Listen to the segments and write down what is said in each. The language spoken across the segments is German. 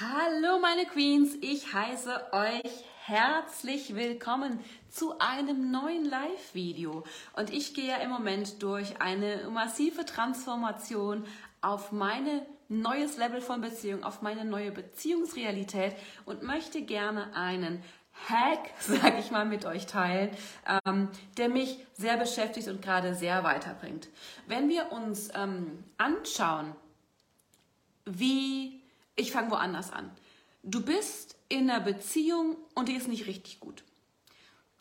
Hallo meine Queens, ich heiße euch herzlich willkommen zu einem neuen Live-Video. Und ich gehe ja im Moment durch eine massive Transformation auf meine neues Level von Beziehung, auf meine neue Beziehungsrealität und möchte gerne einen Hack, sag ich mal, mit euch teilen, ähm, der mich sehr beschäftigt und gerade sehr weiterbringt. Wenn wir uns ähm, anschauen, wie, ich fange woanders an. Du bist in einer Beziehung und die ist nicht richtig gut.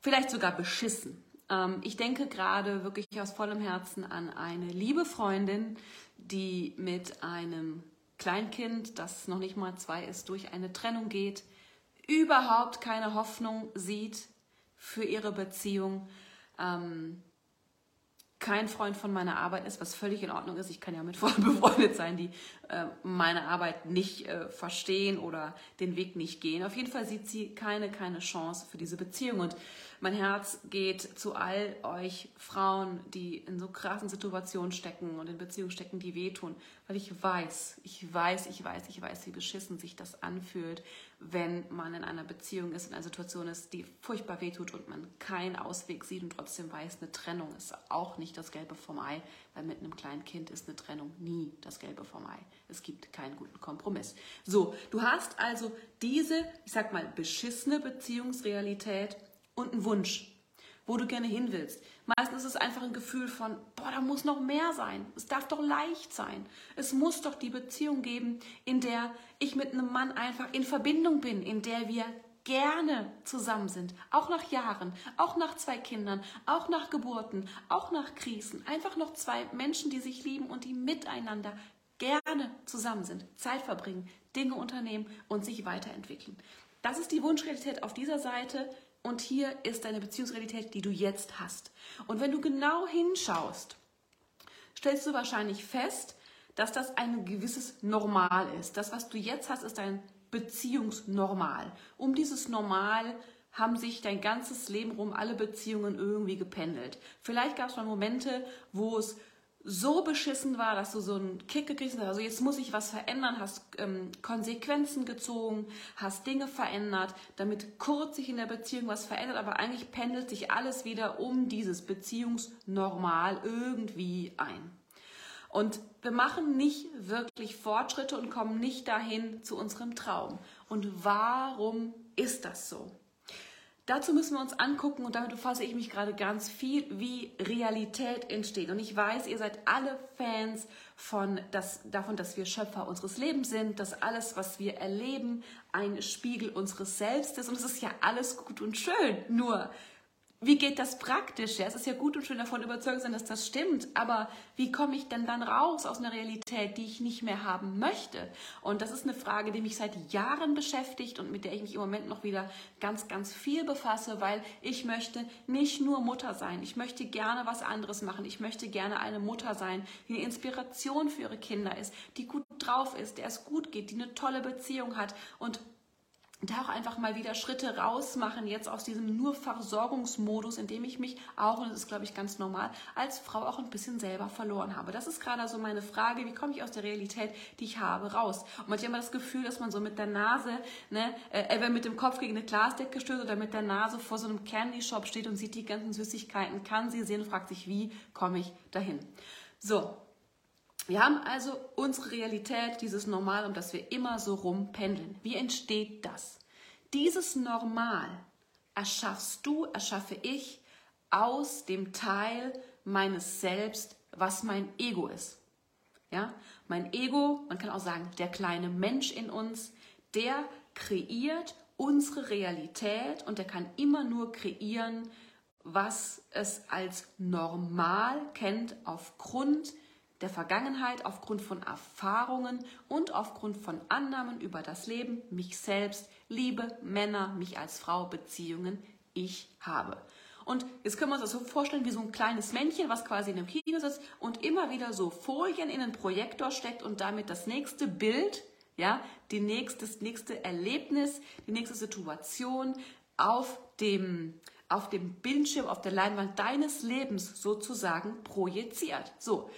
Vielleicht sogar beschissen. Ähm, ich denke gerade wirklich aus vollem Herzen an eine liebe Freundin, die mit einem Kleinkind, das noch nicht mal zwei ist, durch eine Trennung geht, überhaupt keine Hoffnung sieht für ihre Beziehung. Ähm, kein Freund von meiner Arbeit ist, was völlig in Ordnung ist. Ich kann ja mit Freunden befreundet sein, die äh, meine Arbeit nicht äh, verstehen oder den Weg nicht gehen. Auf jeden Fall sieht sie keine, keine Chance für diese Beziehung. Und mein Herz geht zu all euch Frauen, die in so krassen Situationen stecken und in Beziehungen stecken, die wehtun. Weil ich weiß, ich weiß, ich weiß, ich weiß, wie beschissen sich das anfühlt, wenn man in einer Beziehung ist, in einer Situation ist, die furchtbar wehtut und man keinen Ausweg sieht und trotzdem weiß, eine Trennung ist auch nicht das Gelbe vom Ei, weil mit einem kleinen Kind ist eine Trennung nie das Gelbe vom Ei. Es gibt keinen guten Kompromiss. So, du hast also diese, ich sag mal, beschissene Beziehungsrealität und einen Wunsch, wo du gerne hin willst. Meistens ist es einfach ein Gefühl von, boah, da muss noch mehr sein. Es darf doch leicht sein. Es muss doch die Beziehung geben, in der ich mit einem Mann einfach in Verbindung bin, in der wir gerne zusammen sind, auch nach Jahren, auch nach zwei Kindern, auch nach Geburten, auch nach Krisen. Einfach noch zwei Menschen, die sich lieben und die miteinander gerne zusammen sind, Zeit verbringen, Dinge unternehmen und sich weiterentwickeln. Das ist die Wunschrealität auf dieser Seite und hier ist deine Beziehungsrealität, die du jetzt hast. Und wenn du genau hinschaust, stellst du wahrscheinlich fest, dass das ein gewisses Normal ist. Das, was du jetzt hast, ist ein Beziehungsnormal. Um dieses Normal haben sich dein ganzes Leben rum alle Beziehungen irgendwie gependelt. Vielleicht gab es mal Momente, wo es so beschissen war, dass du so einen Kick gekriegt hast, also jetzt muss ich was verändern, hast ähm, Konsequenzen gezogen, hast Dinge verändert, damit kurz sich in der Beziehung was verändert, aber eigentlich pendelt sich alles wieder um dieses Beziehungsnormal irgendwie ein. Und wir machen nicht wirklich Fortschritte und kommen nicht dahin zu unserem Traum. Und warum ist das so? Dazu müssen wir uns angucken, und damit befasse ich mich gerade ganz viel, wie Realität entsteht. Und ich weiß, ihr seid alle Fans von das, davon, dass wir Schöpfer unseres Lebens sind, dass alles, was wir erleben, ein Spiegel unseres Selbst ist. Und es ist ja alles gut und schön. Nur wie geht das praktisch? Ja, es ist ja gut und schön davon überzeugt sein, dass das stimmt, aber wie komme ich denn dann raus aus einer Realität, die ich nicht mehr haben möchte? Und das ist eine Frage, die mich seit Jahren beschäftigt und mit der ich mich im Moment noch wieder ganz, ganz viel befasse, weil ich möchte nicht nur Mutter sein. Ich möchte gerne was anderes machen. Ich möchte gerne eine Mutter sein, die eine Inspiration für ihre Kinder ist, die gut drauf ist, der es gut geht, die eine tolle Beziehung hat und da auch einfach mal wieder Schritte rausmachen, jetzt aus diesem nur Versorgungsmodus, in dem ich mich auch, und das ist, glaube ich, ganz normal, als Frau auch ein bisschen selber verloren habe. Das ist gerade so meine Frage, wie komme ich aus der Realität, die ich habe, raus? Und man hat immer das Gefühl, dass man so mit der Nase, ne, äh, mit dem Kopf gegen eine Glasdecke stößt oder mit der Nase vor so einem Candy Shop steht und sieht die ganzen Süßigkeiten, kann sie sehen und fragt sich, wie komme ich dahin? So, wir haben also unsere Realität, dieses Normal, um das wir immer so rumpendeln. Wie entsteht das? Dieses Normal erschaffst du, erschaffe ich aus dem Teil meines Selbst, was mein Ego ist. Ja, mein Ego, man kann auch sagen, der kleine Mensch in uns, der kreiert unsere Realität und der kann immer nur kreieren, was es als normal kennt aufgrund der Vergangenheit, aufgrund von Erfahrungen und aufgrund von Annahmen über das Leben, mich selbst, Liebe, Männer, mich als Frau, Beziehungen, ich habe. Und jetzt können wir uns das so vorstellen wie so ein kleines Männchen, was quasi in einem Kino sitzt und immer wieder so Folien in einen Projektor steckt und damit das nächste Bild, ja, die nächste, das nächste Erlebnis, die nächste Situation auf dem, auf dem Bildschirm, auf der Leinwand deines Lebens sozusagen projiziert. So,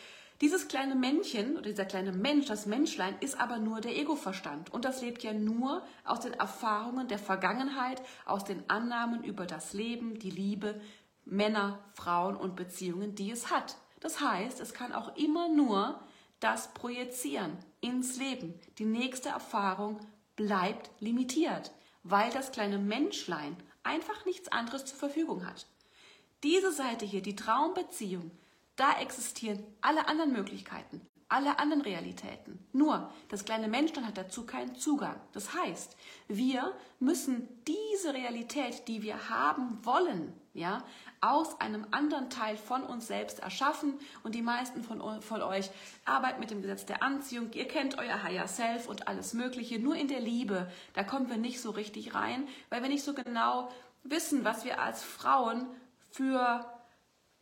Dieses kleine Männchen oder dieser kleine Mensch, das Menschlein, ist aber nur der Ego-Verstand. Und das lebt ja nur aus den Erfahrungen der Vergangenheit, aus den Annahmen über das Leben, die Liebe, Männer, Frauen und Beziehungen, die es hat. Das heißt, es kann auch immer nur das projizieren ins Leben. Die nächste Erfahrung bleibt limitiert, weil das kleine Menschlein einfach nichts anderes zur Verfügung hat. Diese Seite hier, die Traumbeziehung, da existieren alle anderen Möglichkeiten, alle anderen Realitäten. Nur das kleine Menschlein hat dazu keinen Zugang. Das heißt, wir müssen diese Realität, die wir haben wollen, ja, aus einem anderen Teil von uns selbst erschaffen. Und die meisten von, von euch arbeiten mit dem Gesetz der Anziehung. Ihr kennt euer Higher Self und alles Mögliche. Nur in der Liebe, da kommen wir nicht so richtig rein, weil wir nicht so genau wissen, was wir als Frauen für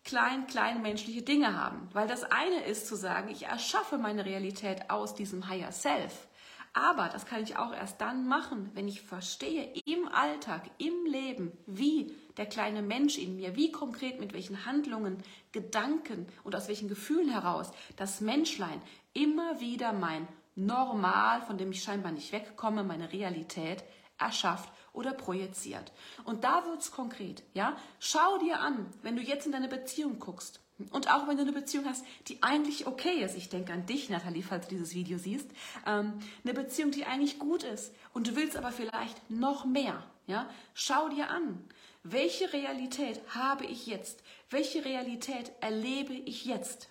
klein, klein menschliche Dinge haben. Weil das eine ist zu sagen, ich erschaffe meine Realität aus diesem Higher Self. Aber das kann ich auch erst dann machen, wenn ich verstehe im Alltag, im Leben, wie der kleine Mensch in mir, wie konkret mit welchen Handlungen, Gedanken und aus welchen Gefühlen heraus das Menschlein immer wieder mein Normal, von dem ich scheinbar nicht wegkomme, meine Realität erschafft oder projiziert. Und da wird es konkret. Ja? Schau dir an, wenn du jetzt in deine Beziehung guckst. Und auch wenn du eine Beziehung hast, die eigentlich okay ist, ich denke an dich, Nathalie, falls du dieses Video siehst, ähm, eine Beziehung, die eigentlich gut ist und du willst aber vielleicht noch mehr, ja, schau dir an, welche Realität habe ich jetzt, welche Realität erlebe ich jetzt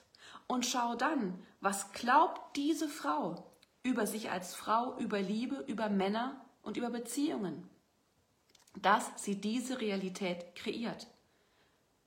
und schau dann, was glaubt diese Frau über sich als Frau, über Liebe, über Männer und über Beziehungen dass sie diese Realität kreiert.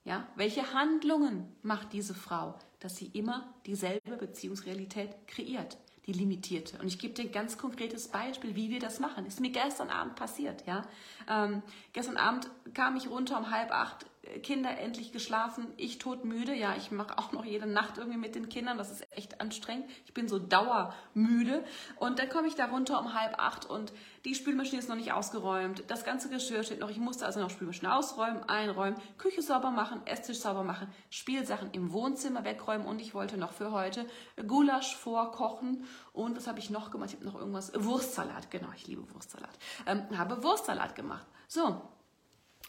Ja, welche Handlungen macht diese Frau, dass sie immer dieselbe Beziehungsrealität kreiert, die limitierte? Und ich gebe dir ein ganz konkretes Beispiel, wie wir das machen. Ist mir gestern Abend passiert. Ja, ähm, gestern Abend kam ich runter um halb acht Kinder endlich geschlafen, ich todmüde. Ja, ich mache auch noch jede Nacht irgendwie mit den Kindern. Das ist echt anstrengend. Ich bin so dauermüde. Und dann komme ich da runter um halb acht und die Spülmaschine ist noch nicht ausgeräumt. Das ganze Geschirr steht noch. Ich musste also noch Spülmaschine ausräumen, einräumen, Küche sauber machen, Esstisch sauber machen, Spielsachen im Wohnzimmer wegräumen und ich wollte noch für heute Gulasch vorkochen. Und was habe ich noch gemacht? Ich habe noch irgendwas. Wurstsalat, genau. Ich liebe Wurstsalat. Ähm, habe Wurstsalat gemacht. So.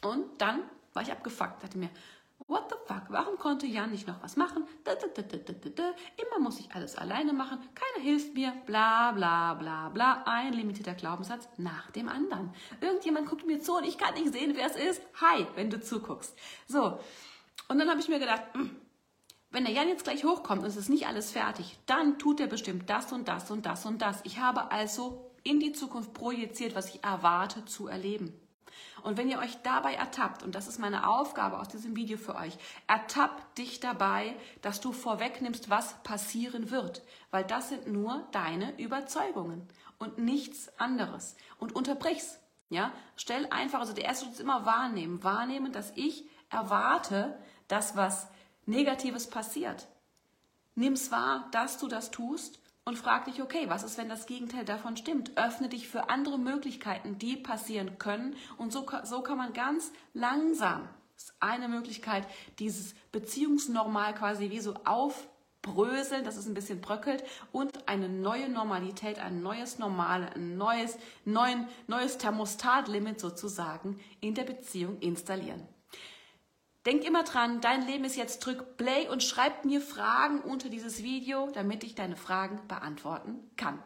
Und dann war ich abgefuckt, dachte mir, what the fuck, warum konnte Jan nicht noch was machen? Da, da, da, Immer muss ich alles alleine machen, keiner hilft mir, bla bla bla bla. Ein limitierter Glaubenssatz nach dem anderen. Irgendjemand guckt mir zu und ich kann nicht sehen, wer es ist. Hi, wenn du zuguckst. So, und dann habe ich mir gedacht, hm, wenn der Jan jetzt gleich hochkommt und es ist nicht alles fertig, dann tut er bestimmt das und das und das und das. Ich habe also in die Zukunft projiziert, was ich erwarte zu erleben. Und wenn ihr euch dabei ertappt, und das ist meine Aufgabe aus diesem Video für euch, ertappt dich dabei, dass du vorwegnimmst, was passieren wird. Weil das sind nur deine Überzeugungen und nichts anderes. Und unterbrich's. Ja, stell einfach, also der erste Schritt ist immer wahrnehmen. Wahrnehmen, dass ich erwarte, dass was Negatives passiert. Nimm's wahr, dass du das tust und frag dich, okay, was ist, wenn das Gegenteil davon stimmt? Öffne dich für andere Möglichkeiten, die passieren können. Und so, so kann man ganz langsam, das ist eine Möglichkeit, dieses Beziehungsnormal quasi wie so aufbröseln, dass es ein bisschen bröckelt und eine neue Normalität, ein neues Normal, ein neues, neuen, neues Thermostatlimit sozusagen in der Beziehung installieren. Denk immer dran, dein Leben ist jetzt, drück Play und schreib mir Fragen unter dieses Video, damit ich deine Fragen beantworten kann.